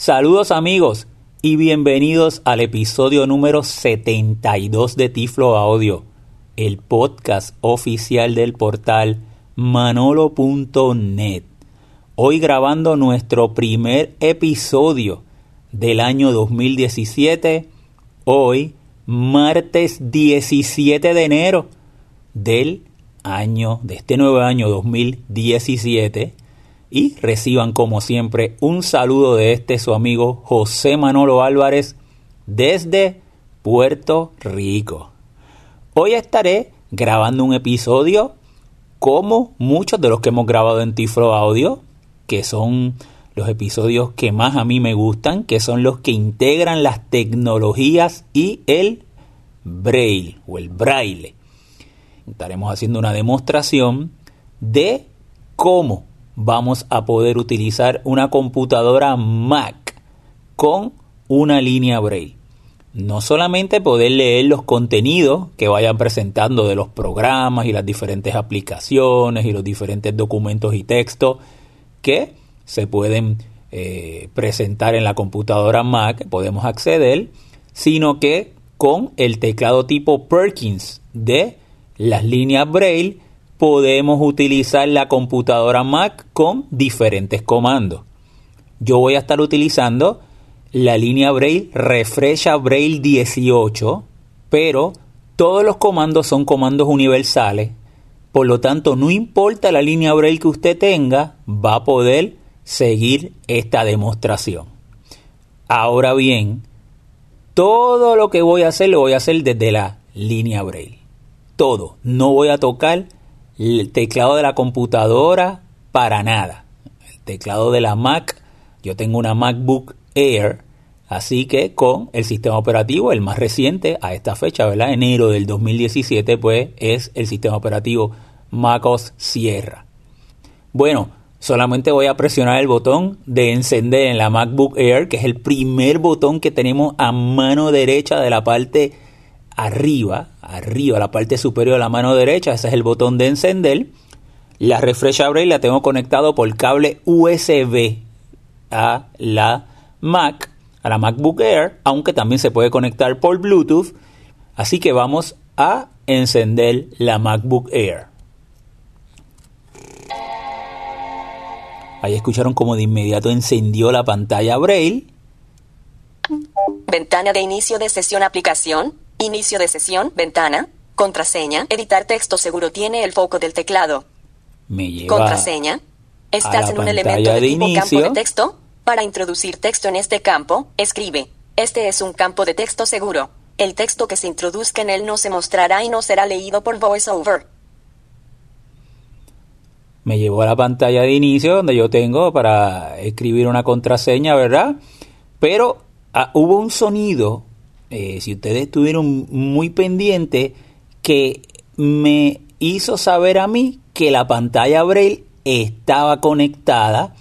Saludos amigos y bienvenidos al episodio número 72 de Tiflo Audio, el podcast oficial del portal manolo.net. Hoy grabando nuestro primer episodio del año 2017, hoy martes 17 de enero del año, de este nuevo año 2017 y reciban como siempre un saludo de este su amigo José Manolo Álvarez desde Puerto Rico. Hoy estaré grabando un episodio como muchos de los que hemos grabado en Tiflo Audio, que son los episodios que más a mí me gustan, que son los que integran las tecnologías y el braille o el braille. Estaremos haciendo una demostración de cómo vamos a poder utilizar una computadora Mac con una línea Braille. No solamente poder leer los contenidos que vayan presentando de los programas y las diferentes aplicaciones y los diferentes documentos y textos que se pueden eh, presentar en la computadora Mac, podemos acceder, sino que con el teclado tipo Perkins de las líneas Braille podemos utilizar la computadora Mac con diferentes comandos. Yo voy a estar utilizando la línea Braille Refresha Braille 18, pero todos los comandos son comandos universales. Por lo tanto, no importa la línea Braille que usted tenga, va a poder seguir esta demostración. Ahora bien, todo lo que voy a hacer lo voy a hacer desde la línea Braille. Todo. No voy a tocar el teclado de la computadora para nada. El teclado de la Mac, yo tengo una MacBook Air, así que con el sistema operativo, el más reciente a esta fecha, ¿verdad? Enero del 2017, pues es el sistema operativo MacOS Sierra. Bueno, solamente voy a presionar el botón de encender en la MacBook Air, que es el primer botón que tenemos a mano derecha de la parte arriba, arriba, la parte superior de la mano derecha, ese es el botón de encender. La Refresh Braille la tengo conectado por cable USB a la Mac, a la MacBook Air, aunque también se puede conectar por Bluetooth. Así que vamos a encender la MacBook Air. Ahí escucharon como de inmediato encendió la pantalla Braille. Ventana de inicio de sesión aplicación. Inicio de sesión, ventana, contraseña, editar texto seguro tiene el foco del teclado. Me lleva Contraseña. Estás en un elemento de, de tipo inicio. campo de texto. Para introducir texto en este campo, escribe. Este es un campo de texto seguro. El texto que se introduzca en él no se mostrará y no será leído por VoiceOver. me llevó a la pantalla de inicio donde yo tengo para escribir una contraseña, ¿verdad? Pero ah, hubo un sonido, eh, si ustedes estuvieron muy pendientes, que me hizo saber a mí que la pantalla Braille estaba conectada.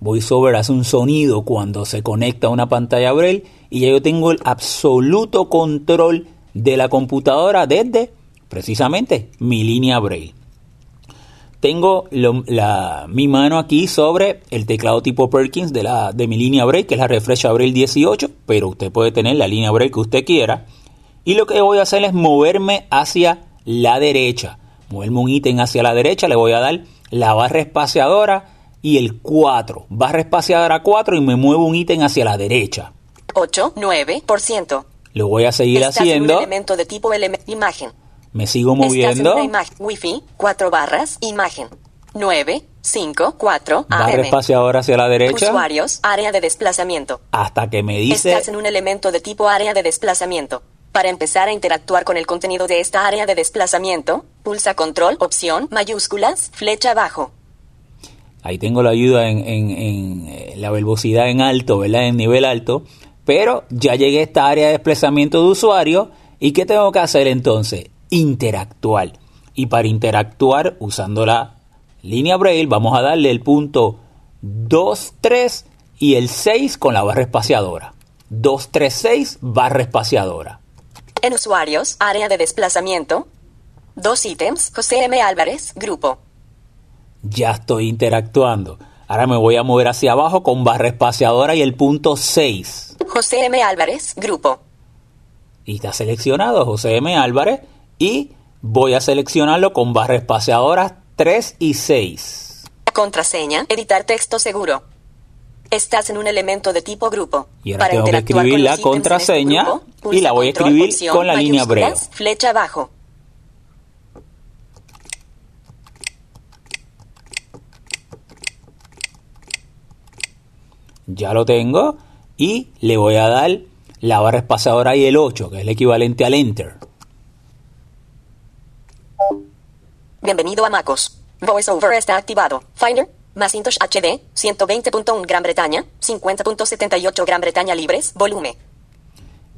VoiceOver hace un sonido cuando se conecta a una pantalla Braille y ya yo tengo el absoluto control de la computadora desde precisamente mi línea Braille. Tengo lo- la- mi mano aquí sobre el teclado tipo Perkins de, la, de mi línea Braille, que es la Refresh Braille 18, pero usted puede tener la línea Braille que usted quiera. Y lo que voy a hacer es moverme hacia la derecha. Moverme un ítem hacia la derecha, le voy a dar la barra espaciadora y el 4. Barra espaciadora 4 y me muevo un ítem hacia la derecha. 8, 9%. Lo voy a seguir Estás en un haciendo. elemento de tipo imagen. Me sigo moviendo. Wi-Fi, 4 barras, imagen. 9, 5, 4, Barra espaciadora hacia la derecha. Usuarios, área de desplazamiento. Hasta que me dice Estás en un elemento de tipo área de desplazamiento. Para empezar a interactuar con el contenido de esta área de desplazamiento, pulsa control, opción, mayúsculas, flecha abajo. Ahí tengo la ayuda en, en- en, eh, la verbosidad en alto, ¿verdad? En nivel alto. Pero ya llegué a esta área de desplazamiento de usuario. ¿Y qué tengo que hacer entonces? Interactuar. Y para interactuar usando la línea Braille vamos a darle el punto 2, 3 y el 6 con la barra espaciadora. 2, 3, 6 barra espaciadora. En usuarios, área de desplazamiento. Dos ítems, José M. Álvarez, grupo. ya estoy interactuando. Ahora me voy a mover hacia abajo con barra espaciadora y el punto 6. José M. Álvarez, grupo. Y está seleccionado José M. Álvarez y voy a seleccionarlo con barra espaciadora 3 y 6. Contraseña, editar texto seguro. Estás en un elemento de tipo grupo. Y ahora tengo que escribir la este contraseña grupo, y la voy a escribir con la línea breve. Flecha abajo. Ya lo tengo y le voy a dar la barra espaciadora y el 8, que es el equivalente al Enter. Bienvenido a MacOS. VoiceOver está activado. Finder, Macintosh HD, 120.1 Gran Bretaña, 50.78 Gran Bretaña libres, volumen.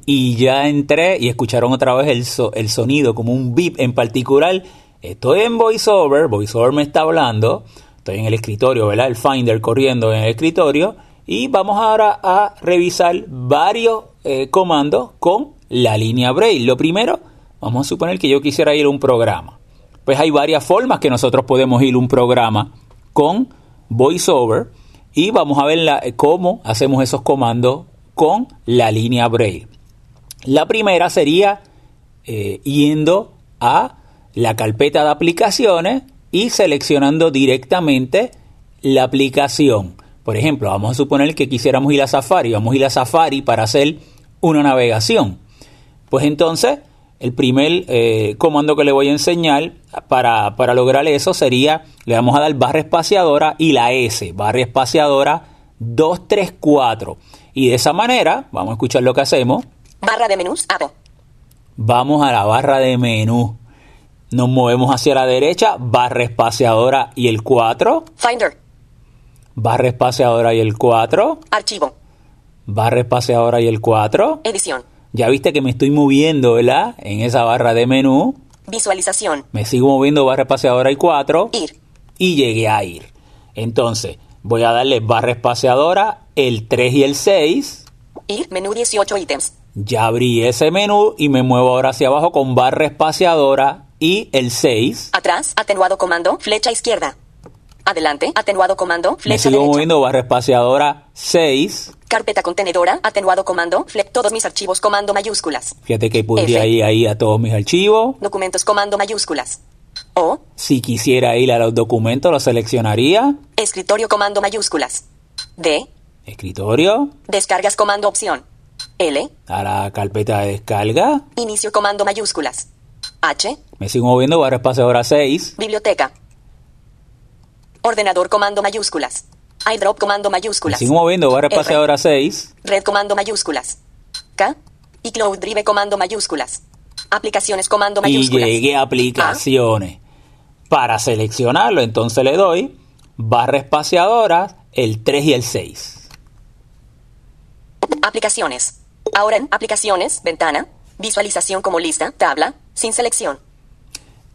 Y ya entré y escucharon otra vez el, el sonido como un beep en particular. Estoy en VoiceOver, VoiceOver me está hablando. Estoy en el escritorio, ¿verdad? El Finder corriendo en el escritorio. Y vamos ahora a revisar varios eh, comandos con la línea Braille. Lo primero, vamos a suponer que yo quisiera ir a un programa. Pues hay varias formas que nosotros podemos ir un programa con VoiceOver. Y vamos a ver la- cómo hacemos esos comandos con la línea Braille. La primera sería eh, yendo a la carpeta de aplicaciones y seleccionando directamente la aplicación. Por ejemplo, vamos a suponer que quisiéramos ir a Safari. Vamos a ir a Safari para hacer una navegación. Pues entonces, el primer eh, comando que le voy a enseñar para, para lograr eso sería, le vamos a dar barra espaciadora y la S, barra espaciadora 234. Y de esa manera, vamos a escuchar lo que hacemos. Barra de menús, Abo. Vamos a la barra de menú. Nos movemos hacia la derecha, barra espaciadora y el 4. Finder, Barra espaciadora y el 4. archivo, Barra espaciadora y el 4. edición, Ya viste que me estoy moviendo, ¿verdad? En esa barra de menú. visualización, Me sigo moviendo barra espaciadora y 4. ir, Y llegué a ir. Entonces, voy a darle barra espaciadora, el 3 y el 6. ir, menú 18 ítems. Ya abrí ese menú y me muevo ahora hacia abajo con barra espaciadora y el 6. Atrás, atenuado comando, flecha izquierda. Adelante, atenuado comando, Me flecha sigo derecha. moviendo barra espaciadora 6. Carpeta contenedora, atenuado comando, fle todos mis archivos comando mayúsculas. Fíjate que podría ir ahí a todos mis archivos. Documentos comando mayúsculas. O, Si quisiera ir a los documentos, lo seleccionaría. escritorio comando mayúsculas. D, Escritorio. descargas comando opción. L, A la carpeta de descarga. inicio comando mayúsculas. H, Me sigo moviendo barra espaciadora 6. biblioteca. Ordenador comando mayúsculas. iDrop comando Me mayúsculas. sigo moviendo barra espaciadora 6. Red comando mayúsculas. K. Y Cloud Drive comando mayúsculas. Aplicaciones comando Y mayúsculas. llegué a aplicaciones. Para seleccionarlo, entonces le doy barra espaciadora, el 3 y el 6. A. Aplicaciones. Ahora en aplicaciones, ventana, visualización como lista, tabla, sin selección.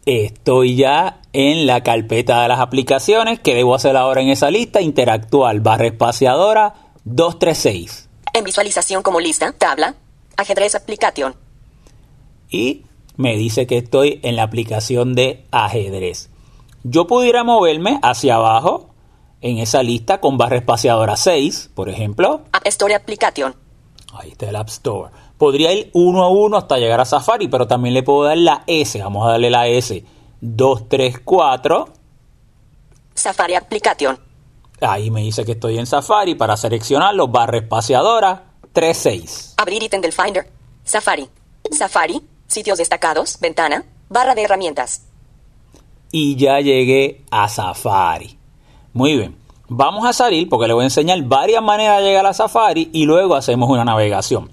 Estoy ya en la carpeta de las aplicaciones. ¿Qué debo hacer ahora en esa lista? Interactuar, barra espaciadora 236. En visualización como lista, tabla, ajedrez application. Y me dice que estoy en la aplicación de ajedrez. Yo pudiera moverme hacia abajo en esa lista con barra espaciadora 6, por ejemplo. App Store application. Ahí está el App Store. Podría ir uno a uno hasta llegar a Safari, pero también le puedo dar la S. Vamos a darle la S. 234. Safari application. Ahí me dice que estoy en Safari para seleccionarlo. Barra espaciadora 36. Abrir ítem del Finder. Safari. Safari. Sitios destacados. Ventana. Barra de herramientas. Y ya llegué a Safari. Muy bien. Vamos a salir porque le voy a enseñar varias maneras de llegar a Safari y luego hacemos una navegación.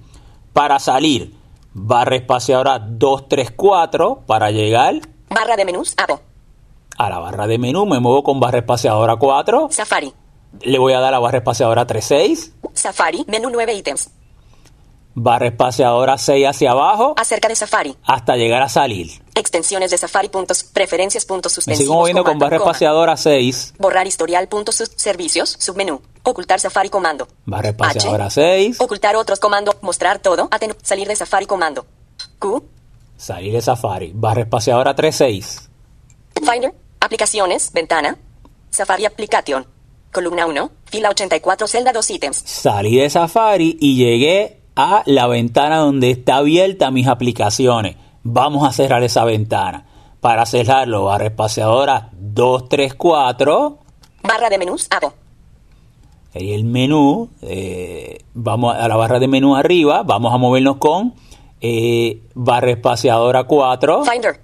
Para salir, barra espaciadora 234 para llegar Barra de menús. Abo. a la barra de menú. Me muevo con barra espaciadora 4. Safari. Le voy a dar a la barra espaciadora 36. Safari. Menú 9 ítems. Barra espaciadora 6 hacia abajo Acerca de Safari. hasta llegar a salir. Extensiones de Safari. Puntos. Preferencias. Puntos Me suspensivos. sigo moviendo con barra espaciadora 6. Borrar historial. Puntos. sus- servicios. Submenú. Ocultar Safari comando. Barra espaciadora H. 6. Ocultar otros comando. Mostrar todo. Atenu salir de Safari comando. Q. Salir de Safari. Barra espaciadora 36. Finder. Aplicaciones. Ventana. Safari application. Columna 1, fila 84, celda 2 ítems. Salí de Safari y llegué a la ventana donde está abierta mis aplicaciones. Vamos a cerrar esa ventana. Para cerrarlo, barra espaciadora 234. Barra de menús, abo. Ahí el menú, eh, vamos a la barra de menú arriba, vamos a movernos con eh, barra espaciadora 4. Finder,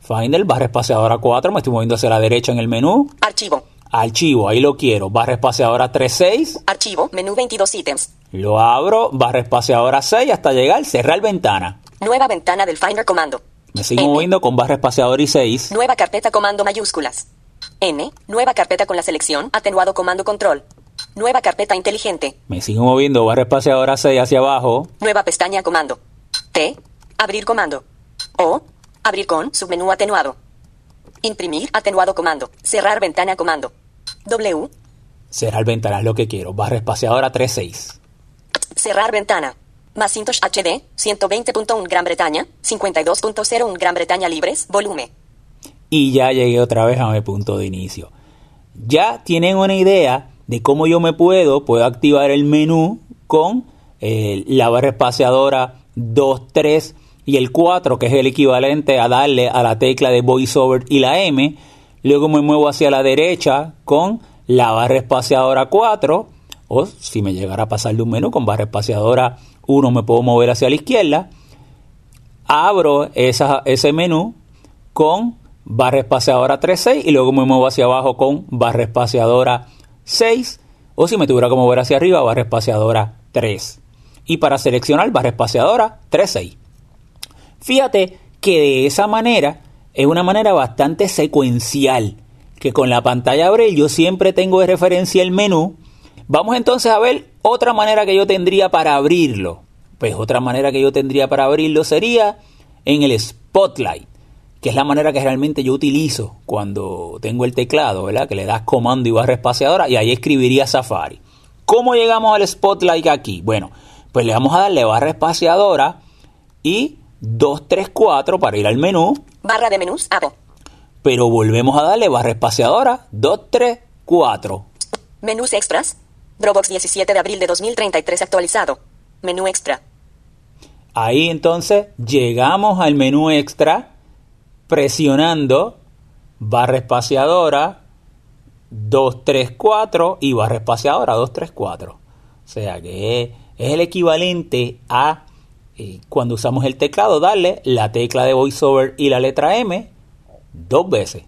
Finder, barra espaciadora 4, me estoy moviendo hacia la derecha en el menú. archivo. Archivo, ahí lo quiero. Barra espaciadora 36, Archivo, menú 22 ítems. lo abro, barra espaciadora 6 hasta llegar, cerrar ventana. Nueva ventana del Finder comando. Me sigo N. moviendo con barra espaciadora y 6. Nueva carpeta comando mayúsculas. N. Nueva carpeta con la selección atenuado comando control. Nueva carpeta inteligente. Me sigo moviendo barra espaciadora 6 hacia abajo. Nueva pestaña comando. T. Abrir comando. O. Abrir con submenú atenuado. Imprimir atenuado comando. Cerrar ventana comando. W. Cerrar ventana es lo que quiero. Barra espaciadora 36. Cerrar ventana. Macintosh HD, 120.1 Gran Bretaña, 52.01 Gran Bretaña libres, volumen. Y ya llegué otra vez a mi punto de inicio. Ya tienen una idea de cómo yo me puedo, puedo activar el menú con eh, la barra espaciadora 2, 3 y el 4, que es el equivalente a darle a la tecla de VoiceOver y la M. Luego me muevo hacia la derecha con la barra espaciadora 4. O si me llegara a pasar de un menú con barra espaciadora 1 me puedo mover hacia la izquierda. Abro esa, ese menú con barra espaciadora 36 y luego me muevo hacia abajo con barra espaciadora 6 o si me tuviera que mover hacia arriba barra espaciadora 3 y para seleccionar barra espaciadora 36 fíjate que de esa manera es una manera bastante secuencial que con la pantalla Braille yo siempre tengo de referencia el menú. Vamos entonces a ver otra manera que yo tendría para abrirlo. Pues otra manera que yo tendría para abrirlo sería en el Spotlight que es la manera que realmente yo utilizo cuando tengo el teclado, ¿verdad? Que le das comando y barra espaciadora y ahí escribiría Safari. ¿Cómo llegamos al Spotlight aquí? Bueno, pues le vamos a darle barra espaciadora y 234 para ir al menú, Barra de menús, abo. pero volvemos a darle barra espaciadora 234. Menús extras. Dropbox 17 de abril de 2033 actualizado. Menú extra. Ahí entonces llegamos al menú extra presionando barra espaciadora 234 y barra espaciadora 234. O sea que es el equivalente a eh, cuando usamos el teclado darle la tecla de voiceover y la letra M dos veces.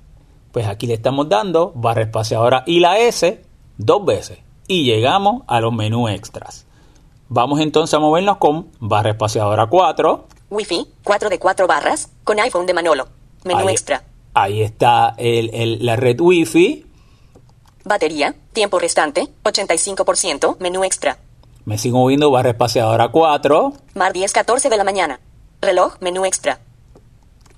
Pues aquí le estamos dando barra espaciadora y la S dos veces. Y llegamos a los menús extras. Vamos entonces a movernos con barra espaciadora 4. Wi-Fi, 4 de 4 barras, con iPhone de Manolo. Menú Ahí- extra. Ahí está el- el- la red Wi-Fi. Batería, tiempo restante, 85%, menú extra. Me sigo moviendo barra espaciadora 4. Mar 10, 14 de la mañana. Reloj, menú extra.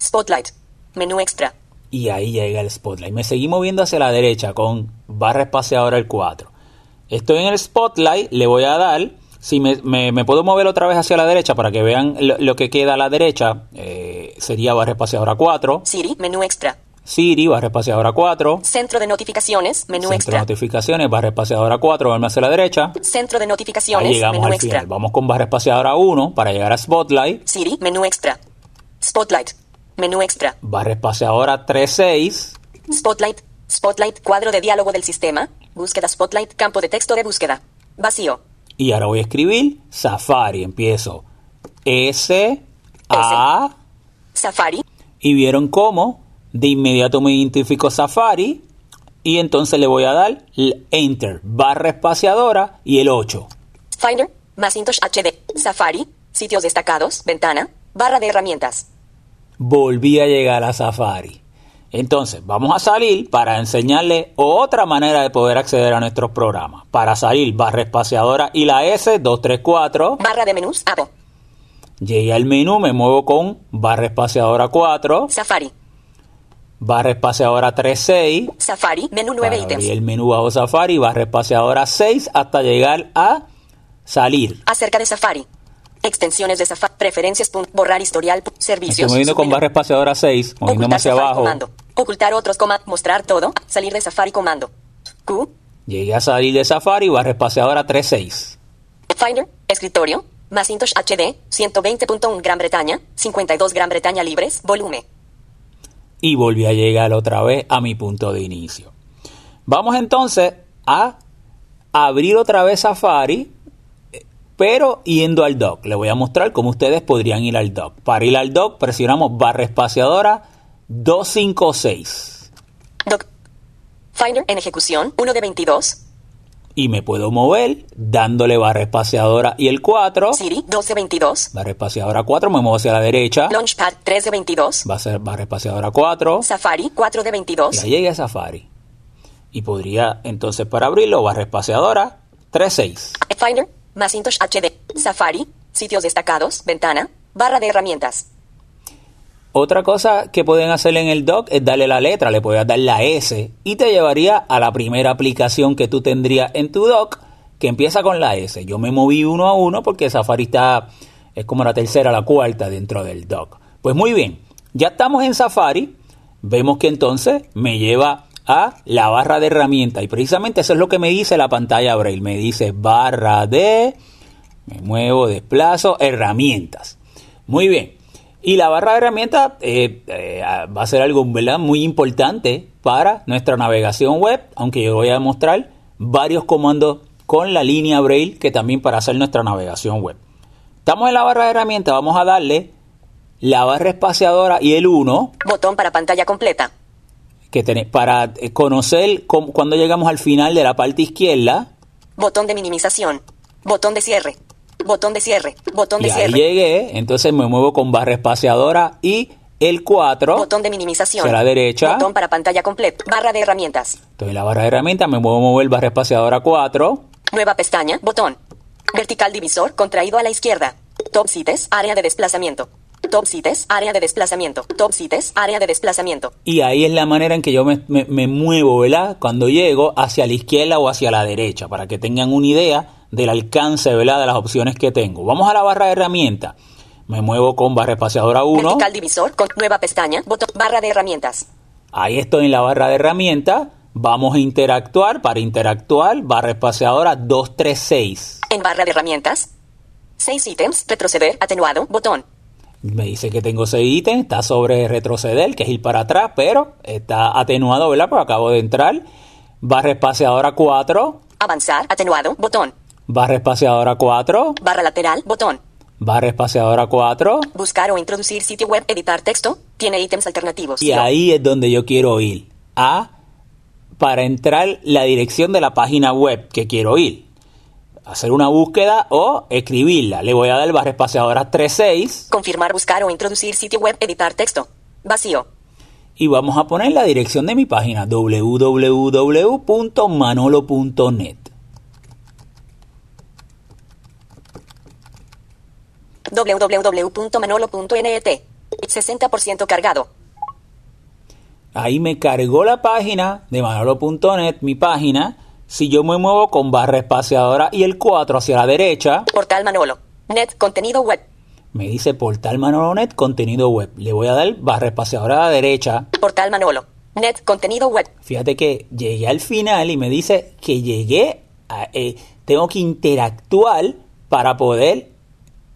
Spotlight, menú extra. Y ahí llega el Spotlight. Me seguí moviendo hacia la derecha con barra espaciadora el 4. Estoy en el Spotlight. Le voy a dar. Si me, me- me puedo mover otra vez hacia la derecha para que vean lo, lo que queda a la derecha, eh, sería barra espaciadora 4. Siri, menú extra. Siri, barra espaciadora 4. Centro de notificaciones, menú Centro de extra. notificaciones, barra espaciadora 4, verme hacia la derecha. Centro de Ahí notificaciones, llegamos menú al extra. final. Vamos con barra espaciadora 1 para llegar a Spotlight. Siri, menú extra. Spotlight, menú extra. Barra espaciadora 36. Spotlight, Spotlight, cuadro de diálogo del sistema. Búsqueda Spotlight, campo de texto de búsqueda. Vacío. Y ahora voy a escribir Safari. Empiezo S, A. Safari, Y vieron cómo de inmediato me identifico Safari. Y entonces le voy a dar Enter, barra espaciadora y el 8. Finder, Macintosh HD, Safari, sitios destacados, ventana, barra de herramientas. Volví a llegar a Safari. Entonces, vamos a salir para enseñarle otra manera de poder acceder a nuestros programas. Para salir, barra espaciadora y la S, 234. Barra de menús, abo. Llegué al menú, me muevo con barra espaciadora 4, Safari, barra espaciadora 36. Safari, menú 9 Para ítems. abrir el menú bajo Safari, barra espaciadora 6 hasta llegar a salir. Acerca de Safari. Extensiones de Safari. Preferencias. punto, borrar historial. Servicios. Estoy moviendo con barra espaciadora 6, moviéndome hacia abajo. comando. Ocultar otros comandos. Mostrar todo. Salir de Safari comando. Q. Llegué a salir de Safari, barra espaciadora 36. Finder, escritorio, Macintosh HD, 120.1 Gran Bretaña, 52 Gran Bretaña libres, volumen. Y volví a llegar otra vez a mi punto de inicio. Vamos entonces a abrir otra vez Safari, pero yendo al dock. Le voy a mostrar cómo ustedes podrían ir al dock. Para ir al dock presionamos barra espaciadora 256. Doc. Finder en ejecución, 1 de 22. Y me puedo mover dándole barra espaciadora y el 4. Siri, 2 de 22. Barra espaciadora 4, me muevo hacia la derecha. Launchpad, 3 de 22. Va a ser barra espaciadora 4. Safari, 4 de 22. Ya llegué a Safari. Y podría entonces para abrirlo, barra espaciadora 36. Finder, Macintosh HD, Safari, sitios destacados, ventana, barra de herramientas. Otra cosa que pueden hacer en el dock es darle la letra, le puedes dar la S y te llevaría a la primera aplicación que tú tendrías en tu dock que empieza con la S. Yo me moví uno a uno porque Safari está, es como la tercera, la cuarta dentro del dock. Pues muy bien, ya estamos en Safari, vemos que entonces me lleva a la barra de herramientas y precisamente eso es lo que me dice la pantalla Braille, me dice barra de, me muevo, desplazo, herramientas. Muy bien. Y la barra de herramientas eh, eh, va a ser algo ¿verdad? muy importante para nuestra navegación web, aunque yo voy a mostrar varios comandos con la línea Braille que también para hacer nuestra navegación web. Estamos en la barra de herramientas, vamos a darle la barra espaciadora y el 1. Botón para pantalla completa. Que para eh, conocer cuando llegamos al final de la parte izquierda. Botón de minimización. Botón de cierre. Botón de cierre. Botón de y cierre. Ahí llegué, entonces me muevo con barra espaciadora y el 4. Botón de minimización. A la derecha. Botón para pantalla completa. Barra de herramientas. Estoy en la barra de herramientas, me muevo mover barra espaciadora 4. Nueva pestaña, botón. Vertical divisor contraído a la izquierda. Top cites, área de desplazamiento. Top cites, área de desplazamiento. Top cites, área de desplazamiento. Y ahí es la manera en que yo me, me, me muevo, ¿verdad? Cuando llego hacia la izquierda o hacia la derecha, para que tengan una idea del alcance ¿verdad? de las opciones que tengo. Vamos a la barra de herramientas. Me muevo con barra espaciadora 1. Vertical divisor con nueva pestaña, botón, barra de herramientas. Ahí estoy en la barra de herramientas. Vamos a interactuar. Para interactuar, barra espaciadora 236. En barra de herramientas, 6 ítems, retroceder, atenuado, botón. Me dice que tengo 6 ítems, está sobre retroceder, que es ir para atrás, pero está atenuado, ¿verdad? Porque acabo de entrar. Barra espaciadora 4. Avanzar, atenuado, botón. Barra espaciadora 4. Barra lateral, botón. Barra espaciadora 4. Buscar o introducir sitio web, editar texto. Tiene ítems alternativos. Y ahí es donde yo quiero ir. A, para entrar la dirección de la página web que quiero ir. Hacer una búsqueda o escribirla. Le voy a dar barra espaciadora 36 Confirmar, buscar o introducir sitio web, editar texto. Vacío. y vamos a poner la dirección de mi página www.manolo.net. www.manolo.net. 60% cargado. Ahí me cargó la página de manolo.net, mi página. Si yo me muevo con barra espaciadora y el 4 hacia la derecha, Portal Manolo. Net, contenido web. me dice portal Manolo.net, contenido web. Le voy a dar barra espaciadora a la derecha. Portal Manolo. Net, contenido web. Fíjate que llegué al final y me dice que llegué a, eh, tengo que interactuar para poder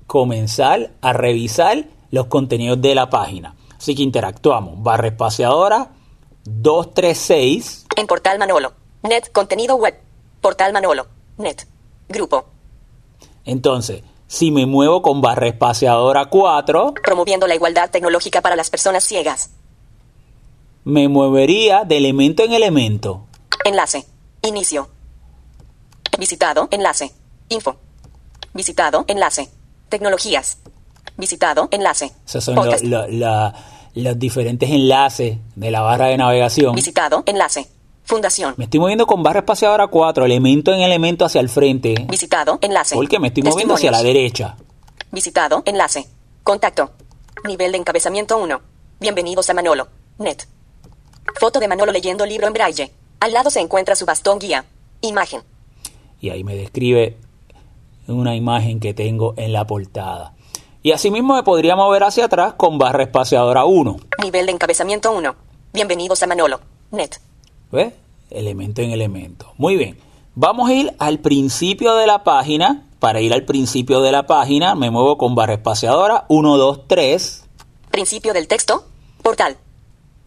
comenzar a revisar los contenidos de la página. Así que interactuamos. Barra espaciadora 236. En Portal Manolo. Net, contenido web. Portal Manolo. Net. Grupo. Entonces, si me muevo con barra espaciadora 4, Promoviendo la igualdad tecnológica para las personas ciegas. me movería de elemento en elemento. Enlace. Inicio. Visitado. Enlace. Info. Visitado. Enlace. Tecnologías. Visitado. Enlace. Esos son lo- Podcast. lo- la- los diferentes enlaces de la barra de navegación. Visitado. Enlace. Fundación. Me estoy moviendo con barra espaciadora 4, elemento en elemento hacia el frente. Visitado. Enlace. Porque me estoy moviendo hacia la derecha. Visitado. Enlace. Contacto. Nivel de encabezamiento 1. Bienvenidos a Manolo. Net. Foto de Manolo leyendo libro en braille. Al lado se encuentra su bastón guía. Imagen. Y ahí me describe una imagen que tengo en la portada. Y asimismo me podría mover hacia atrás con barra espaciadora 1. Nivel de encabezamiento 1. Bienvenidos a Manolo. Net. ¿Ves? elemento en elemento. Muy bien, vamos a ir al principio de la página. Para ir al principio de la página me muevo con barra espaciadora 1, 2, 3. Principio del texto. Portal.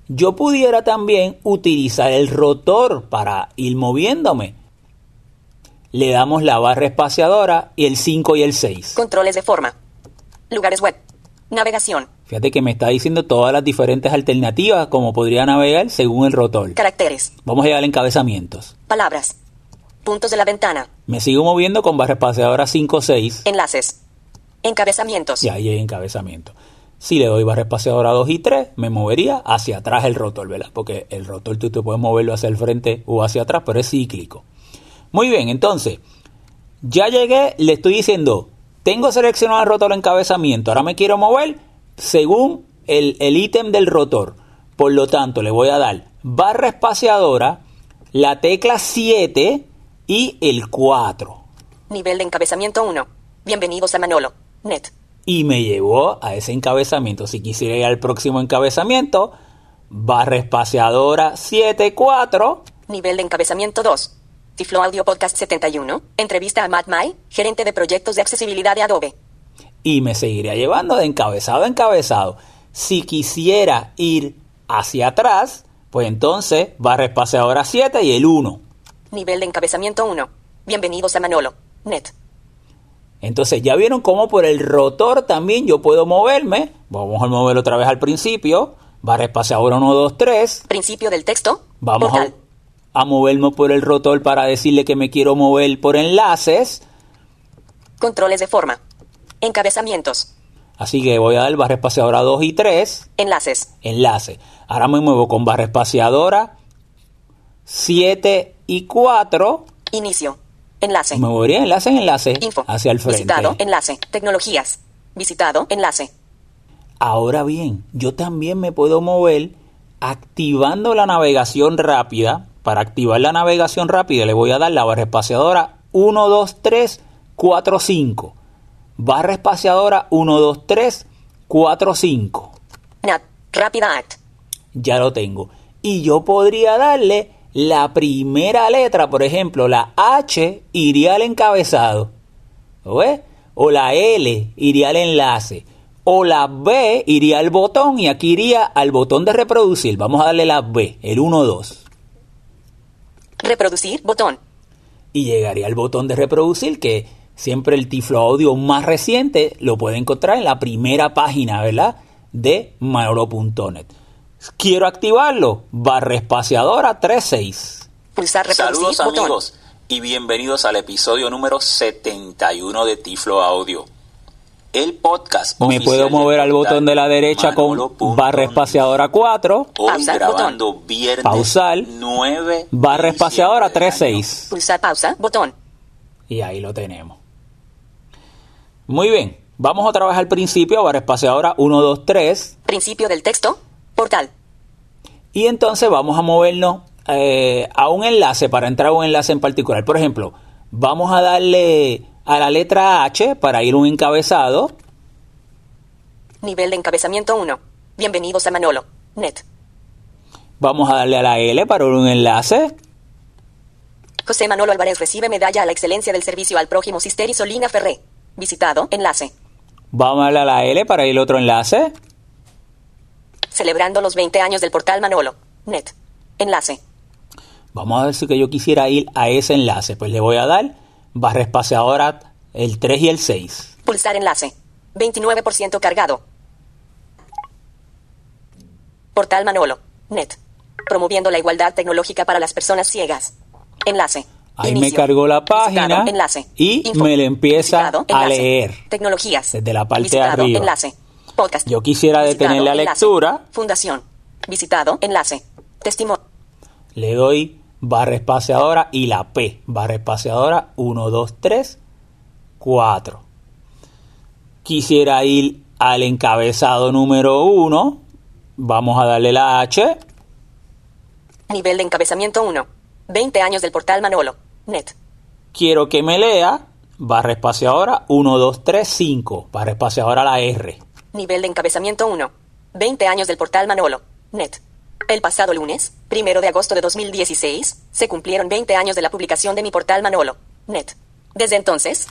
Yo pudiera también utilizar el rotor para ir moviéndome. Le damos la barra espaciadora y el 5 y el 6. Controles de forma. Lugares web. Navegación. Fíjate que me está diciendo todas las diferentes alternativas como podría navegar según el rotor. Caracteres. Vamos a llegar a encabezamientos. Palabras. Puntos de la ventana. Me sigo moviendo con barra espaciadora 5 6 Enlaces. Encabezamientos. y ahí hay encabezamiento. Si le doy barra espaciadora 2 y 3, me movería hacia atrás el rotor, ¿verdad? Porque el rotor tú te puedes moverlo hacia el frente o hacia atrás, pero es cíclico. Muy bien, entonces, ya llegué, le estoy diciendo, tengo seleccionado el rotor encabezamiento, ahora me quiero mover según el el ítem del rotor. Por lo tanto, le voy a dar barra espaciadora, la tecla 7 y el 4. Nivel de encabezamiento 1. Bienvenidos a Manolo. Net. y me llevó a ese encabezamiento. Si quisiera ir al próximo encabezamiento, barra espaciadora 74 Nivel de encabezamiento 2. Tiflo Audio Podcast 71. Entrevista a Matt May, gerente de proyectos de accesibilidad de Adobe. y me seguiría llevando de encabezado a encabezado. Si quisiera ir hacia atrás, pues entonces barra espaciadora 7 y el 1. Nivel de encabezamiento 1. Bienvenidos a Manolo. Net. Entonces ya vieron cómo por el rotor también yo puedo moverme. Vamos a mover otra vez al principio. Barra espaciadora 1, 2, 3. Principio del texto. Vamos Portal. a moverme por el rotor para decirle que me quiero mover por enlaces. Controles de forma. Encabezamientos. Así que voy a dar barra espaciadora 2 y 3. Enlaces. Enlace. Ahora me muevo con barra espaciadora 7 y 4. Inicio. Enlace. Me movería enlace en enlace Info. hacia el frente. Visitado. Enlace. Tecnologías. Visitado. Enlace. Ahora bien, yo también me puedo mover activando la navegación rápida. Para activar la navegación rápida le voy a dar la barra espaciadora 1, 2, 3, 4, 5. Barra espaciadora 1, 2, 3, 4, 5. Nat. Rápida Act. Ya lo tengo. Y yo podría darle la primera letra, por ejemplo, la H iría al encabezado. ¿Lo ves? O la L iría al enlace. O la B iría al botón y aquí iría al botón de reproducir. Vamos a darle la B, el 1, 2. Reproducir. Botón. Y llegaría al botón de reproducir que siempre el Tiflo Audio más reciente lo puede encontrar en la primera página, ¿verdad? De manolo.net. Quiero activarlo. Barra espaciadora 36. Pulsar reproducir. Saludos Botón. amigos y bienvenidos al episodio número 71 de Tiflo Audio. El podcast Me puedo mover al botón de la derecha con barra espaciadora 4, Hoy grabando viernes Pausar, 9 barra espaciadora diciembre del año. 36. Pulsar pausa. Botón. Y ahí lo tenemos. Muy bien, vamos otra vez al principio, barra espaciadora 1, 2, 3. Principio del texto. Portal. Y entonces vamos a movernos eh, a un enlace para entrar a un enlace en particular. Por ejemplo, vamos a darle a la letra H para ir un encabezado. Nivel de encabezamiento 1. Bienvenidos a Manolo. Net. Vamos a darle a la L para un enlace. José Manolo Álvarez recibe medalla a la excelencia del servicio al prójimo Sisteri Solina Ferré. Visitado. Enlace. Vamos a darle a la L para ir otro enlace. Celebrando los 20 años del portal Manolo. Net. Enlace. Vamos a ver si que yo quisiera ir a ese enlace. Pues le voy a dar barra espaciadora el 3 y el 6. Pulsar enlace. 29% cargado. Portal Manolo. Net. Promoviendo la igualdad tecnológica para las personas ciegas. Enlace. Ahí me cargó la página Visitado, enlace. y Info. me le empieza Visitado, a leer. Tecnologías. Desde la parte de Visitado, arriba. Enlace. Podcast. Yo quisiera detener la enlace. lectura. Fundación. Visitado. Enlace. Testimonio. Le doy barra espaciadora y la P. Barra espaciadora 1, 2, 3, 4. Quisiera ir al encabezado número 1. Vamos a darle la H. Nivel de encabezamiento 1. 20 años del portal Manolo. Net. Quiero que me lea. Barra espaciadora 1, 2, 3, 5. Barra espaciadora la R. Nivel de encabezamiento 1. 20 años del portal Manolo. Net. El pasado lunes, primero de agosto de 2016, se cumplieron 20 años de la publicación de mi portal Manolo. Net. Desde entonces,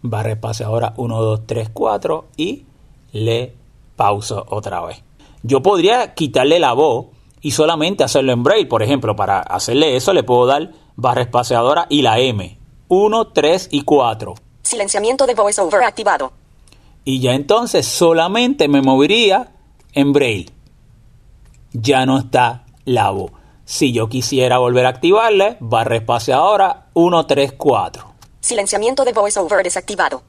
barra espaciadora 1, 2, 3, 4 y le pauso otra vez. Yo podría quitarle la voz y solamente hacerlo en braille. Por ejemplo, para hacerle eso le puedo dar barra espaciadora y la M. 1, 3 y 4. silenciamiento de voiceover activado. Y ya entonces solamente me movería en braille. Ya no está la voz. Si yo quisiera volver a activarle, barra espaciadora 1, 3, 4. Silenciamiento de voiceover desactivado.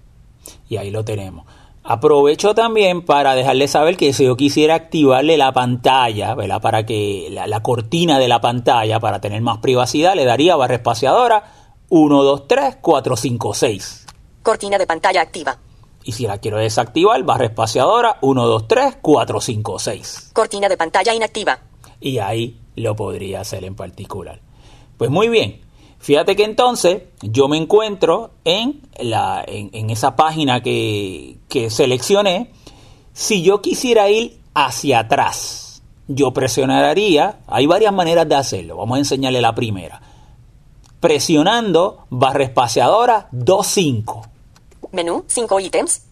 Y ahí lo tenemos. Aprovecho también para dejarle saber que si yo quisiera activarle la pantalla, ¿verdad? Para que la, cortina de la pantalla, para tener más privacidad, le daría barra espaciadora 1, 2, 3, 4, 5, 6. Cortina de pantalla activa. Y si la quiero desactivar, barra espaciadora 1, 2, 3, 4, 5, 6. Cortina de pantalla inactiva. Y ahí lo podría hacer en particular. Pues muy bien. Fíjate que entonces yo me encuentro en, la, en, esa página que, que seleccioné. Si yo quisiera ir hacia atrás, yo presionaría, hay varias maneras de hacerlo, vamos a enseñarle la primera. Presionando barra espaciadora 2.5. Menú, 5 ítems.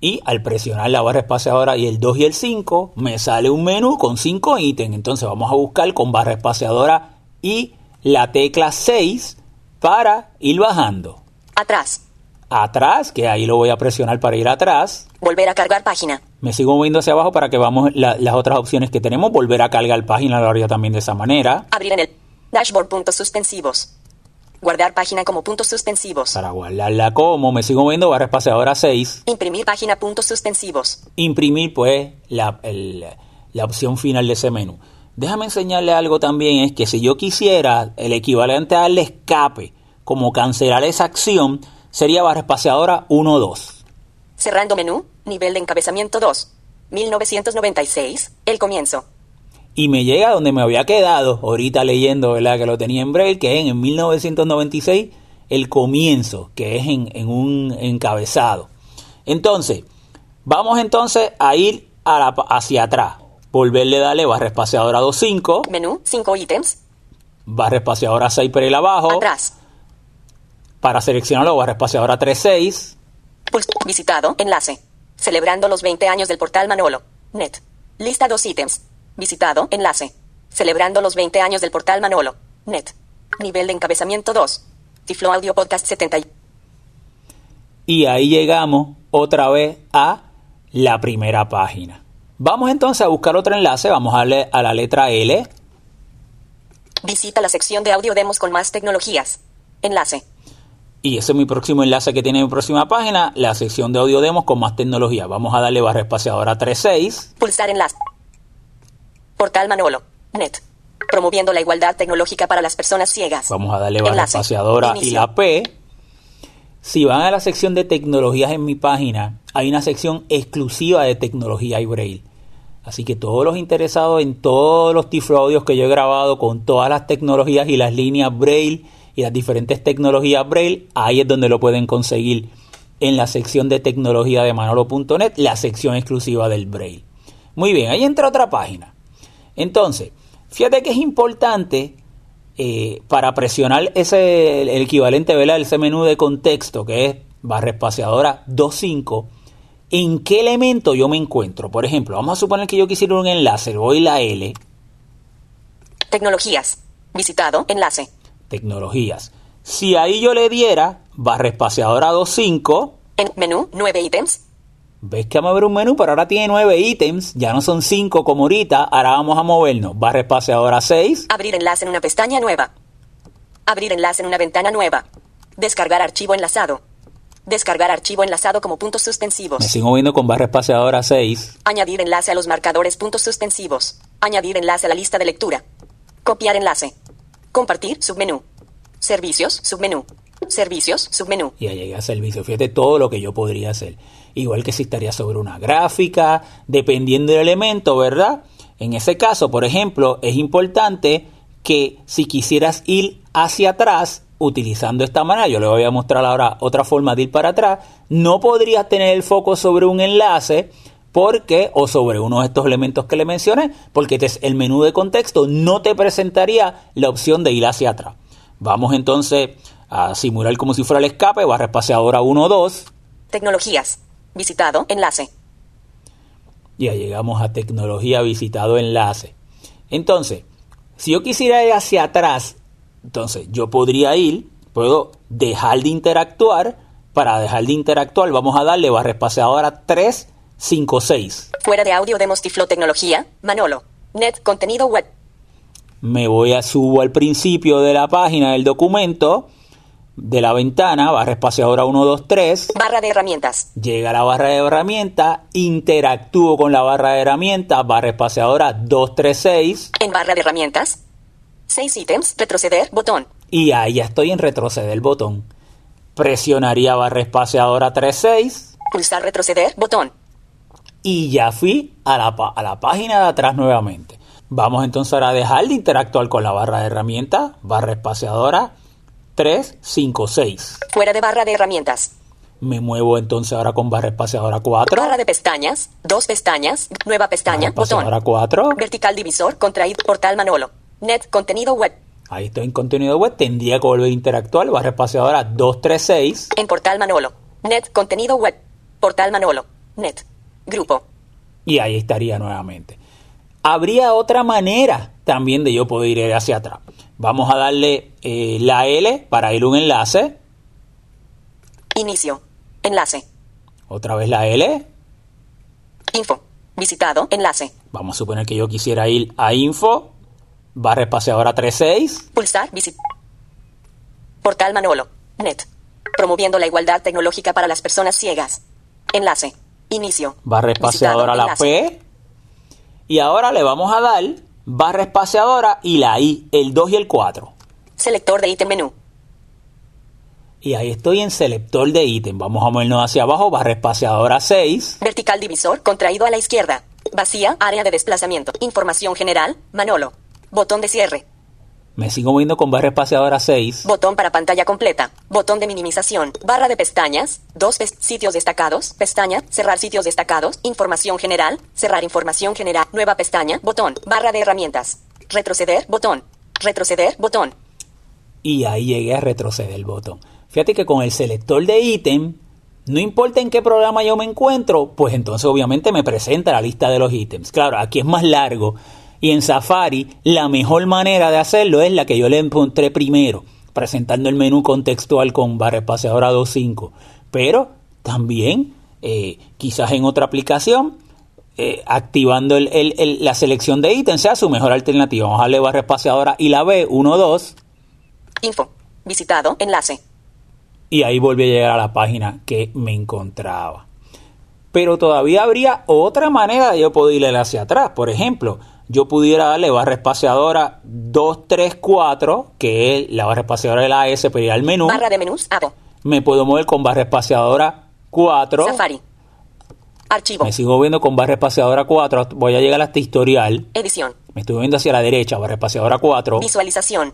Y al presionar la barra espaciadora y el 2 y el 5, me sale un menú con 5 ítems. Entonces vamos a buscar con barra espaciadora y la tecla 6 para ir bajando. Atrás. Atrás, que ahí lo voy a presionar para ir atrás. Volver a cargar página. Me sigo moviendo hacia abajo para que vamos las otras opciones que tenemos. Volver a cargar página lo haría también de esa manera. Abrir en el dashboard puntos suspensivos. Guardar página como puntos suspensivos. Para guardarla como, me sigo moviendo barra espaciadora 6. Imprimir página puntos suspensivos. Imprimir pues la, la opción final de ese menú. Déjame enseñarle algo también, es que si yo quisiera el equivalente a darle escape, como cancelar esa acción, sería barra espaciadora 1-2. Cerrando menú, nivel de encabezamiento 2. 1996, el comienzo. Y me llega donde me había quedado, ahorita leyendo, ¿verdad? Que lo tenía en braille, que es en 1996, el comienzo, que es en, en un encabezado. Entonces, vamos entonces a ir a la, hacia atrás volverle darle barra espaciadora 2.5. Menú, 5 ítems. Barra espaciadora 6 por el abajo. Atrás. Para seleccionarlo, barra espaciadora 3.6. Pues visitado, enlace. Celebrando los 20 años del portal Manolo. Net. Lista 2 ítems. Visitado, enlace. Celebrando los 20 años del portal Manolo. Net. Nivel de encabezamiento 2. Tiflo Audio Podcast 70. Y ahí llegamos otra vez a la primera página. Vamos entonces a buscar otro enlace, vamos a darle a la letra L. Visita la sección de audio demos con más tecnologías. Enlace. Y ese es mi próximo enlace que tiene mi próxima página, la sección de audio demos con más tecnología. Vamos a darle barra espaciadora 36. Pulsar enlace. Portal Manolo. Net. Promoviendo la igualdad tecnológica para las personas ciegas. Vamos a darle barra espaciadora y la P. Si van a la sección de tecnologías en mi página, hay una sección exclusiva de tecnología y braille. Así que todos los interesados en todos los tifloaudios que yo he grabado con todas las tecnologías y las líneas Braille y las diferentes tecnologías Braille, ahí es donde lo pueden conseguir en la sección de tecnología de manolo.net, la sección exclusiva del Braille. Muy bien, ahí entra otra página. Entonces, fíjate que es importante eh, para presionar ese el equivalente, ¿verdad? Ese menú de contexto que es barra espaciadora 2.5 en qué elemento yo me encuentro. Por ejemplo, vamos a suponer que yo quisiera un enlace, voy la L. Tecnologías. Visitado, enlace. Tecnologías. Si ahí yo le diera barra espaciadora 2.5. En menú, 9 ítems. ¿Ves que vamos a ver un menú? Pero ahora tiene 9 ítems, ya no son 5 como ahorita. Ahora vamos a movernos. Barra espaciadora 6. Abrir enlace en una pestaña nueva. Abrir enlace en una ventana nueva. Descargar archivo enlazado. Descargar archivo enlazado como puntos suspensivos. Me sigo viendo con barra espaciadora 6. Añadir enlace a los marcadores puntos suspensivos. Añadir enlace a la lista de lectura. Copiar enlace. Compartir submenú. Servicios submenú. Servicios submenú. Y ahí llega servicio. Fíjate todo lo que yo podría hacer. Igual que si estaría sobre una gráfica, dependiendo del elemento, ¿verdad? En ese caso, por ejemplo, es importante que si quisieras ir hacia atrás, utilizando esta manera, yo le voy a mostrar ahora otra forma de ir para atrás, no podrías tener el foco sobre un enlace porque o sobre uno de estos elementos que le mencioné, porque este es el menú de contexto, no te presentaría la opción de ir hacia atrás. Vamos entonces a simular como si fuera el escape, barra espaciadora 1, 2. Tecnologías. Visitado. Enlace. Ya llegamos a tecnología visitado enlace. Entonces, si yo quisiera ir hacia atrás, entonces yo podría ir, puedo dejar de interactuar. Para dejar de interactuar, vamos a darle barra espaciadora 3, 5, 6. Fuera de audio de Mostiflow Tecnología. Manolo. Net. Contenido web. Me voy a subo al principio de la página del documento de la ventana, barra espaciadora 1, 2, 3. Barra de herramientas. Llega a la barra de herramientas, interactúo con la barra de herramientas, barra espaciadora 2, 3, 6. En barra de herramientas. 6 ítems. Retroceder. Botón. Y ahí ya estoy en retroceder botón. Presionaría barra espaciadora 3, 6. Pulsar retroceder. Botón. Y ya fui a la, a la página de atrás nuevamente. Vamos entonces ahora a dejar de interactuar con la barra de herramientas, barra espaciadora 3, 5, 6. Fuera de barra de herramientas. Me muevo entonces ahora con barra espaciadora 4. Barra de pestañas. Dos pestañas. Nueva pestaña. Barra espaciadora Botón. 4. Vertical divisor. Contraído. Portal Manolo. Net. Contenido web. Ahí estoy en contenido web. Tendría que volver a interactuar. Barra espaciadora 2, 3, 6. En Portal Manolo. Net. Contenido web. Portal Manolo. Net. Grupo. Y ahí estaría nuevamente. Habría otra manera también de yo poder ir hacia atrás. Vamos a darle eh, la L para ir un enlace. Inicio. Enlace. Otra vez la L. Info. Visitado. Enlace. Vamos a suponer que yo quisiera ir a info. Barra espaciadora 36. Pulsar. Visit. Portal Manolo. Net. Promoviendo la igualdad tecnológica para las personas ciegas. Enlace. Inicio. Barra espaciadora la. P. Y ahora le vamos a dar barra espaciadora y la I, el 2 y el 4. Selector de ítem menú. Y ahí estoy en selector de ítem. Vamos a movernos hacia abajo, barra espaciadora 6. Vertical divisor contraído a la izquierda. Vacía. Área de desplazamiento. Información general. Manolo. Botón de cierre. Me sigo moviendo con barra espaciadora 6. Botón para pantalla completa. Botón de minimización. Barra de pestañas. Dos pes- sitios destacados. Pestaña. Cerrar sitios destacados. Información general. Cerrar información general. Nueva pestaña. Botón. Barra de herramientas. Retroceder. Botón. Retroceder. Botón. Y ahí llegué a retroceder el botón. Fíjate que con el selector de ítem, no importa en qué programa yo me encuentro, pues entonces obviamente me presenta la lista de los ítems. Claro, aquí es más largo. Y en Safari, la mejor manera de hacerlo es la que yo le encontré primero, presentando el menú contextual con barra espaciadora 2.5. Pero también, eh, quizás en otra aplicación, eh, activando el- el- el- la selección de ítems sea su mejor alternativa. Vamos a darle barra espaciadora y la B, 1, 2. Info. Visitado. Enlace. y ahí volví a llegar a la página que me encontraba. Pero todavía habría otra manera de yo poder ir hacia atrás. Por ejemplo, yo pudiera darle barra espaciadora 234, que es la barra espaciadora de la S, pero ir al menú. Barra de menús. Abo. Me puedo mover con barra espaciadora 4. Safari. Archivo. Me sigo moviendo con barra espaciadora 4. Voy a llegar hasta historial. Edición. Me estoy moviendo hacia la derecha, barra espaciadora 4. Visualización.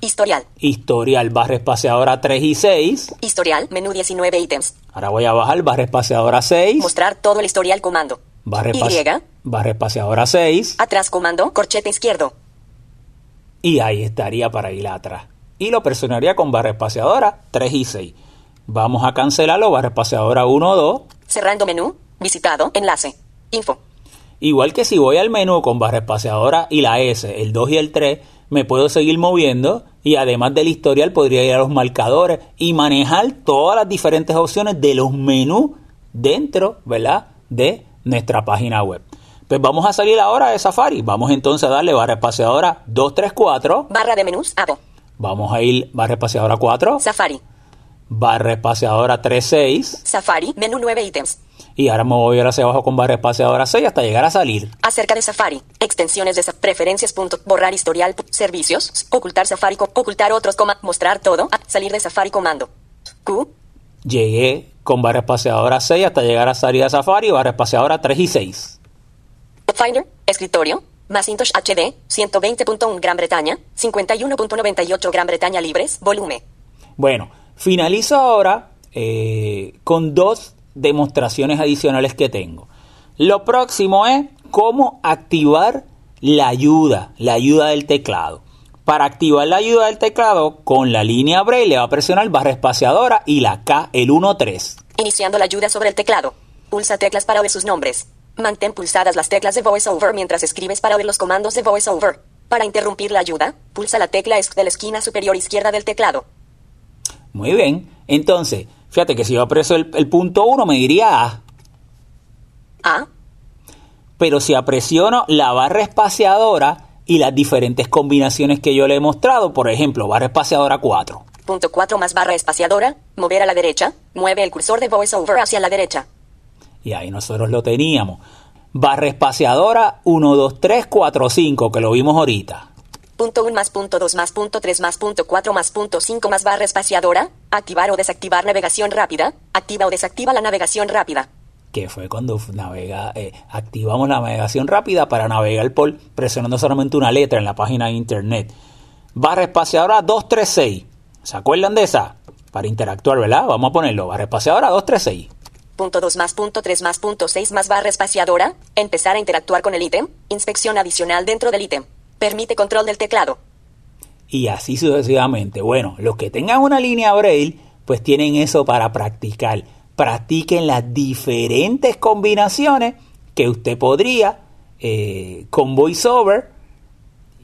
Historial. Historial, barra espaciadora 3 y 6. Historial. Menú 19 ítems. Ahora voy a bajar barra espaciadora 6. Mostrar todo el historial comando. Barra, Y. espaci- barra espaciadora 6 Atrás comando. Corchete izquierdo. y ahí estaría para ir atrás. Y lo presionaría con barra espaciadora 3 y 6. Vamos a cancelarlo, barra espaciadora 1, 2. Cerrando menú. Visitado. Enlace. Info. Igual que si voy al menú con barra espaciadora y la S, el 2 y el 3, me puedo seguir moviendo y además del historial podría ir a los marcadores y manejar todas las diferentes opciones de los menús dentro, ¿verdad? De nuestra página web. Pues vamos a salir ahora de Safari. Vamos entonces a darle barra espaciadora 234. Barra de menús. Abo. Vamos a ir barra espaciadora 4, Safari. barra espaciadora 36 Safari. Menú 9 ítems. y ahora me voy a ir hacia abajo con barra espaciadora 6 hasta llegar a salir. Acerca de Safari. Extensiones de sa- preferencias. Punto, borrar historial. Servicios. Ocultar Safari. ocultar otros. Coma, mostrar todo. salir de Safari comando. Q. Llegué con barra espaciadora 6 hasta llegar a salir de Safari, barra espaciadora 3 y 6. Finder. Escritorio. Macintosh HD. 120.1 Gran Bretaña. 51.98 Gran Bretaña libres. Volumen. Bueno, finalizo ahora eh, con dos demostraciones adicionales que tengo. Lo próximo es cómo activar la ayuda, la ayuda del teclado. Para activar la ayuda del teclado, con la línea Braille va a presionar barra espaciadora y la K, el 1-3. Iniciando la ayuda sobre el teclado. Pulsa teclas para oír sus nombres. Mantén pulsadas las teclas de VoiceOver mientras escribes para oír los comandos de VoiceOver. Para interrumpir la ayuda, pulsa la tecla ESC de la esquina superior izquierda del teclado. Muy bien. Entonces, fíjate que si yo apreso el, el punto 1 me diría A. A. Pero si apresiono la barra espaciadora y las diferentes combinaciones que yo le he mostrado, por ejemplo, barra espaciadora 4. Punto 4 más barra espaciadora. Mover a la derecha. Mueve el cursor de VoiceOver hacia la derecha. Y ahí nosotros lo teníamos. Barra espaciadora 1, 2, 3, 4, 5, que lo vimos ahorita. Punto 1 más punto 2 más punto 3 más punto 4 más punto 5 más barra espaciadora. Activar o desactivar navegación rápida. Activa o desactiva la navegación rápida. Que fue cuando navega, eh, activamos la navegación rápida para navegar por presionando solamente una letra en la página de internet. Barra espaciadora 236. ¿Se acuerdan de esa? Para interactuar, ¿verdad? Vamos a ponerlo. Barra espaciadora 236. Punto 2 más punto 3 más punto 6 más barra espaciadora. Empezar a interactuar con el ítem. Inspección adicional dentro del ítem. Permite control del teclado. y así sucesivamente. Bueno, los que tengan una línea Braille, pues tienen eso para practicar. Practiquen las diferentes combinaciones que usted podría eh, con VoiceOver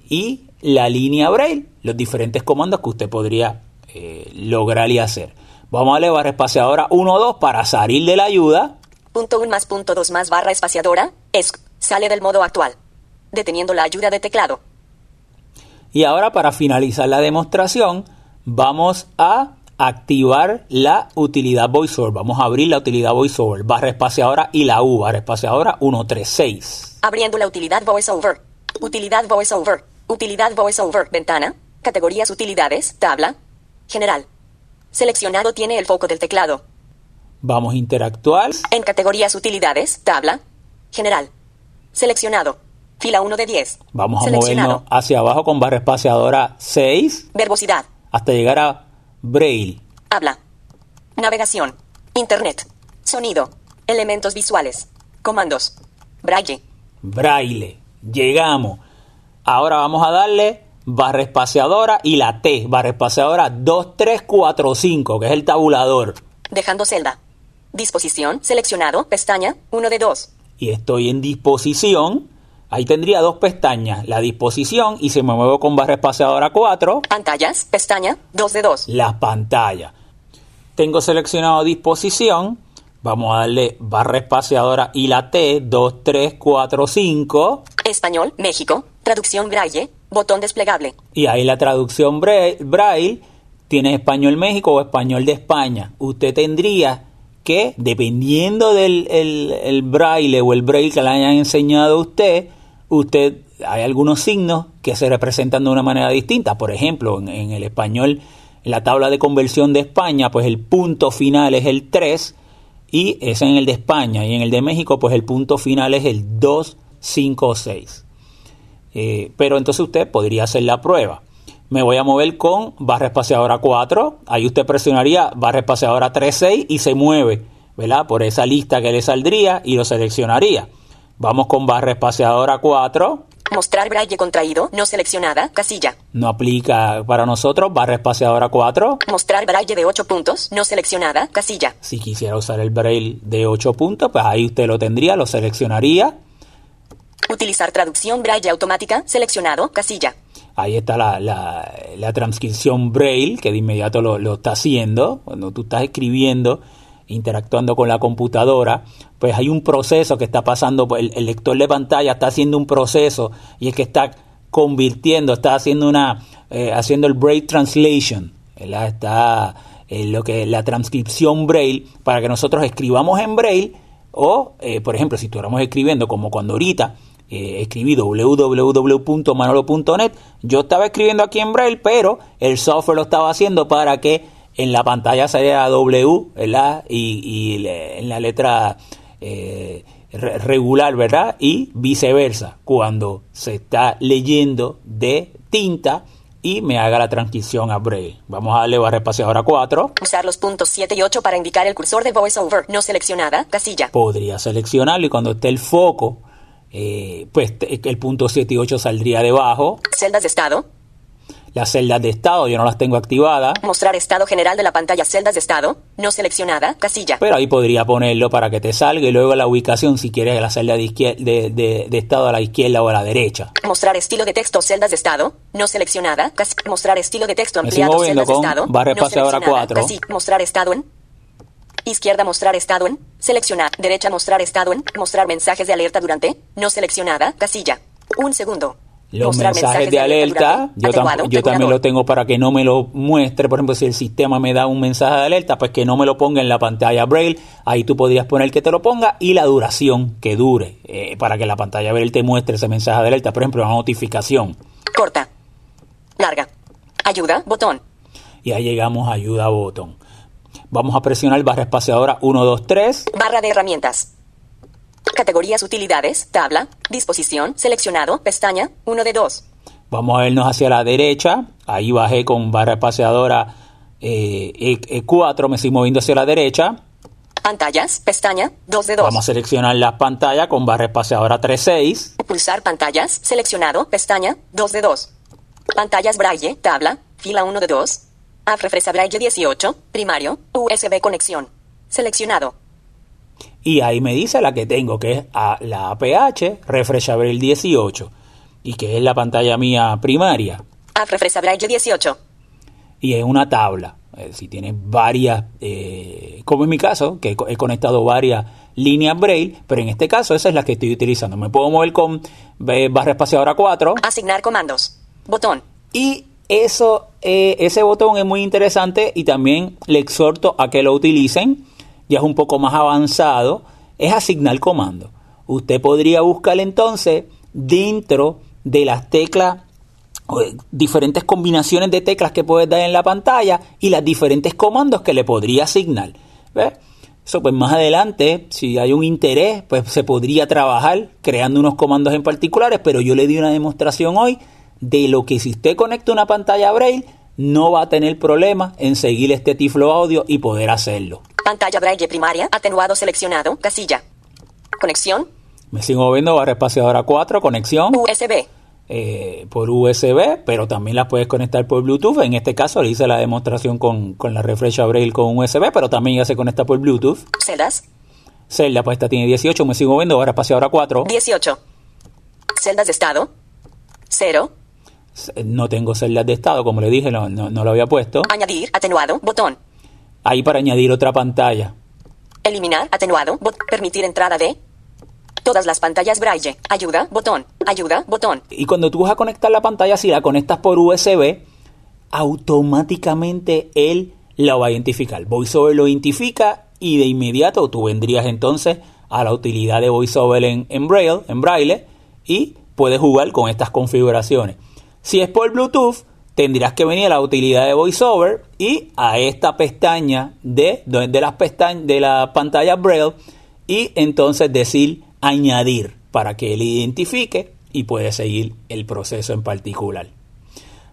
y la línea Braille, los diferentes comandos que usted podría eh, lograr y hacer. Vamos a elevar espaciadora 1 2 para salir de la ayuda. Punto 1 más punto 2 más barra espaciadora. ESC. Sale del modo actual. Deteniendo la ayuda de teclado. Y ahora para finalizar la demostración, vamos a activar la utilidad VoiceOver. Vamos a abrir la utilidad VoiceOver, barra espaciadora y la U, barra espaciadora 136. Abriendo la utilidad VoiceOver. Utilidad VoiceOver. Utilidad VoiceOver. Ventana. Categorías utilidades. Tabla. General. Seleccionado tiene el foco del teclado. Vamos a interactuar. En categorías utilidades. Tabla. General. Seleccionado. Fila 1 de 10. Vamos a movernos hacia abajo con barra espaciadora 6 Verbosidad. hasta llegar a Braille. Habla. Navegación. Internet. Sonido. Elementos visuales. Comandos. Braille. Braille. Llegamos. Ahora vamos a darle barra espaciadora y la T, barra espaciadora 2345, que es el tabulador. Dejando celda. Disposición. Seleccionado. Pestaña. 1 de 2. Y estoy en disposición. Ahí tendría dos pestañas, la disposición y si me muevo con barra espaciadora 4, Pantallas. Pestaña. 2 de 2. las pantallas. Tengo seleccionado disposición. Vamos a darle barra espaciadora y la T, 2, 3, 4, 5. Español. México. Traducción Braille. Botón desplegable. Y ahí la traducción bra- braille tiene español México o español de España. Usted tendría que, dependiendo del el, el braille o el braille que le hayan enseñado a usted, usted hay algunos signos que se representan de una manera distinta. Por ejemplo, en, el español, en la tabla de conversión de España, pues el punto final es el 3 y es en el de España. Y en el de México, pues el punto final es el 2, 5, 6. Eh, pero entonces usted podría hacer la prueba. Me voy a mover con barra espaciadora 4. Ahí usted presionaría barra espaciadora 36 y se mueve, ¿verdad? Por esa lista que le saldría y lo seleccionaría. Vamos con barra espaciadora 4. Mostrar Braille contraído. No seleccionada. Casilla. No aplica para nosotros. Barra espaciadora 4. Mostrar Braille de 8 puntos. No seleccionada. Casilla. Si quisiera usar el braille de 8 puntos, pues ahí usted lo tendría, lo seleccionaría. Utilizar traducción Braille automática. Seleccionado. Casilla. Ahí está la, la, la transcripción braille que de inmediato lo, lo está haciendo. Cuando tú estás escribiendo, interactuando con la computadora, pues hay un proceso que está pasando. pues El, el lector de pantalla está haciendo un proceso y es que está convirtiendo, está haciendo una, eh, haciendo el braille translation, está eh, lo que la transcripción braille para que nosotros escribamos en braille o, eh, por ejemplo, si estuviéramos escribiendo como cuando ahorita escribí www.manolo.net. Yo estaba escribiendo aquí en Braille, pero el software lo estaba haciendo para que en la pantalla saliera W, ¿verdad? Y, y en la letra eh, re- regular, ¿verdad? Y viceversa. Cuando se está leyendo de tinta y me haga la transición a Braille. Vamos a darle barra espaciadora 4. Usar los puntos 7 y 8 para indicar el cursor de VoiceOver. No seleccionada. Casilla. Podría seleccionarlo y cuando esté el foco, eh, pues el punto 7 y 8 saldría debajo. Celdas de estado. Las celdas de estado yo no las tengo activadas, Mostrar estado general de la pantalla. Celdas de estado. No seleccionada. Casilla. pero ahí podría ponerlo para que te salga y luego la ubicación si quieres la celda de, de, de- de estado a la izquierda o a la derecha. Mostrar estilo de texto. Celdas de estado. No seleccionada. Casi. Mostrar estilo de texto ampliado. Celdas de estado. barra no espaciadora seleccionada. 4. Casi. Mostrar estado en. Izquierda mostrar estado en. Seleccionar. Derecha mostrar estado en. Mostrar mensajes de alerta durante. No seleccionada. Casilla. Un segundo. Los mensajes de alerta, yo, tam- Atenuado, yo también lo tengo para que no me lo muestre. Por ejemplo, si el sistema me da un mensaje de alerta, pues que no me lo ponga en la pantalla Braille. Ahí tú podrías poner que te lo ponga y la duración que dure eh, para que la pantalla Braille te muestre ese mensaje de alerta. Por ejemplo, una notificación. Corta. Larga. Ayuda. Botón. Y ahí llegamos a ayuda botón. Vamos a presionar barra espaciadora 1, 2, 3. Barra de herramientas. Categorías utilidades. Tabla. Disposición. Seleccionado. Pestaña. 1 de 2. Vamos a vernos hacia la derecha. Ahí bajé con barra espaciadora eh, E- E4. Me estoy moviendo hacia la derecha. Pantallas. Pestaña. 2 de 2. Vamos a seleccionar las pantallas con barra espaciadora 3.6. Pulsar pantallas. Seleccionado. Pestaña. 2 de 2. Pantallas braille. Tabla. Fila 1 de 2. App refresa braille 18. Primario. USB conexión. Seleccionado. Y ahí me dice la que tengo, que es a- la APH Refresh Abril 18. Y que es la pantalla mía primaria. App refresa braille 18. Y es una tabla. Eh, si tienes varias, eh, como en mi caso, que he co- he conectado varias líneas Braille, pero en este caso esa es la que estoy utilizando. Me puedo mover con barra espaciadora 4. Asignar comandos. Botón. Y eso, eh, ese botón es muy interesante y también le exhorto a que lo utilicen. Ya es un poco más avanzado. Es asignar comando. Usted podría buscar entonces dentro de las teclas eh, diferentes combinaciones de teclas que puedes dar en la pantalla y las diferentes comandos que le podría asignar. ¿Ves? Eso pues más adelante, si hay un interés, pues se podría trabajar creando unos comandos en particulares, pero yo le di una demostración hoy de lo que si usted conecta una pantalla Braille, no va a tener problema en seguir este Tiflo Audio y poder hacerlo. Pantalla braille primaria. Atenuado seleccionado. Casilla. Conexión. Me sigo moviendo barra espaciadora 4, conexión. USB. eh, por USB, pero también las puedes conectar por Bluetooth. En este caso le hice la demostración con, con la Refresh Braille con USB, pero también ya se conecta por Bluetooth. Celdas. Zelda, pues esta tiene 18, me sigo moviendo, ahora espaciadora 4. 18. Celdas de estado. 0. No tengo celdas de estado, como le dije, no, no, no lo había puesto. Añadir. Atenuado. Botón. Ahí para añadir otra pantalla. Eliminar. Atenuado. Bot permitir entrada de. Todas las pantallas braille. Ayuda. Botón. Ayuda. Botón. Y cuando tú vas a conectar la pantalla, si la conectas por USB, automáticamente él la va a identificar. VoiceOver lo identifica y de inmediato tú vendrías entonces a la utilidad de VoiceOver en, en Braille, en Braille y puedes jugar con estas configuraciones. Si es por Bluetooth, tendrás que venir a la utilidad de VoiceOver y a esta pestaña de, de las pestañas de la pantalla Braille y entonces decir añadir para que él identifique y puede seguir el proceso en particular.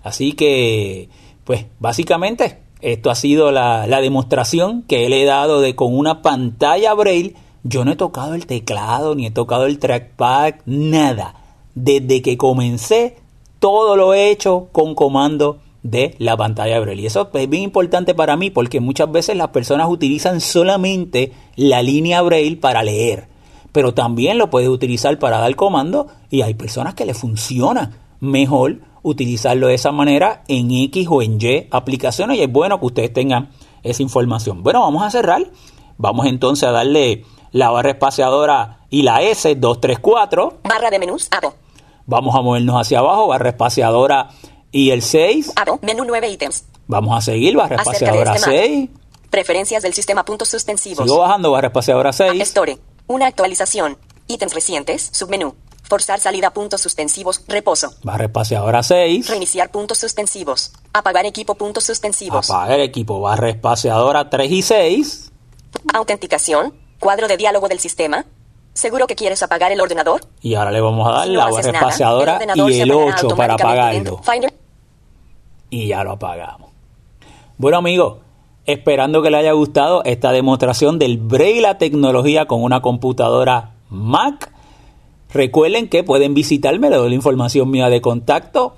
Así que, pues básicamente esto ha sido la, la demostración que le he dado de con una pantalla braille. Yo no he tocado el teclado, ni he tocado el trackpad, nada. Desde que comencé, todo lo he hecho con comando de la pantalla braille. Y eso es bien importante para mí porque muchas veces las personas utilizan solamente la línea braille para leer. Pero también lo puedes utilizar para dar comando y hay personas que le funciona mejor utilizarlo de esa manera en X o en Y aplicaciones y es bueno que ustedes tengan esa información. Bueno, vamos a cerrar. Vamos entonces a darle la barra espaciadora y la S234. Barra de menús. Vamos a movernos hacia abajo, barra espaciadora y el 6. Abo. Menú 9 ítems. Vamos a seguir, barra espaciadora este Mac. 6. Preferencias del sistema. Puntos suspensivos. Sigo bajando, barra espaciadora App 6. Store. Una actualización. Ítems recientes. Submenú. Forzar salida. Puntos suspensivos. Reposo. Barra espaciadora 6. Reiniciar puntos suspensivos. Apagar equipo. Puntos suspensivos. Apagar equipo, barra espaciadora 3 y 6. Autenticación. Cuadro de diálogo del sistema. ¿Seguro que quieres apagar el ordenador? Y ahora le vamos a dar Si no la barra espaciadora y el apagará 8 para apagarlo. Finder. y ya lo apagamos. Bueno amigos, esperando que les haya gustado esta demostración del Braille la tecnología con una computadora Mac. Recuerden que pueden visitarme, le doy la información mía de contacto.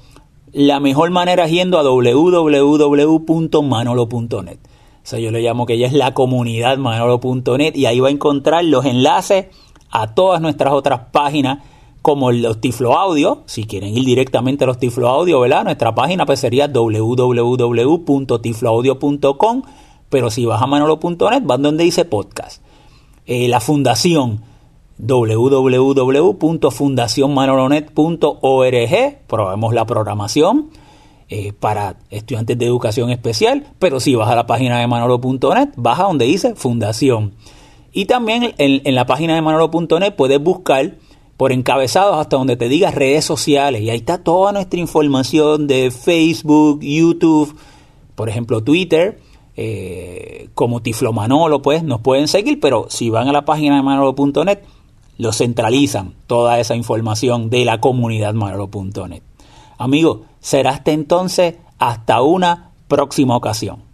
La mejor manera es yendo a www.manolo.net. O sea, yo le llamo que ya es la comunidad manolo.net y ahí va a encontrar los enlaces a todas nuestras otras páginas como los Tiflo Audio, si quieren ir directamente a los Tiflo Audio, ¿verdad? Nuestra página pues sería www.tifloaudio.com, pero si vas a manolo.net, van donde dice podcast. Eh, la fundación www.fundacionmanolonet.org, probemos la programación eh, para estudiantes de educación especial, pero si vas a la página de manolo.net, vas a donde dice fundación. Y también en, la página de manolo.net puedes buscar por encabezados hasta donde te diga redes sociales. Y ahí está toda nuestra información de Facebook, YouTube, por ejemplo Twitter, eh, como Tiflo Manolo, pues nos pueden seguir, pero si van a la página de manolo.net, lo centralizan toda esa información de la comunidad manolo.net. Amigos, será hasta entonces hasta una próxima ocasión.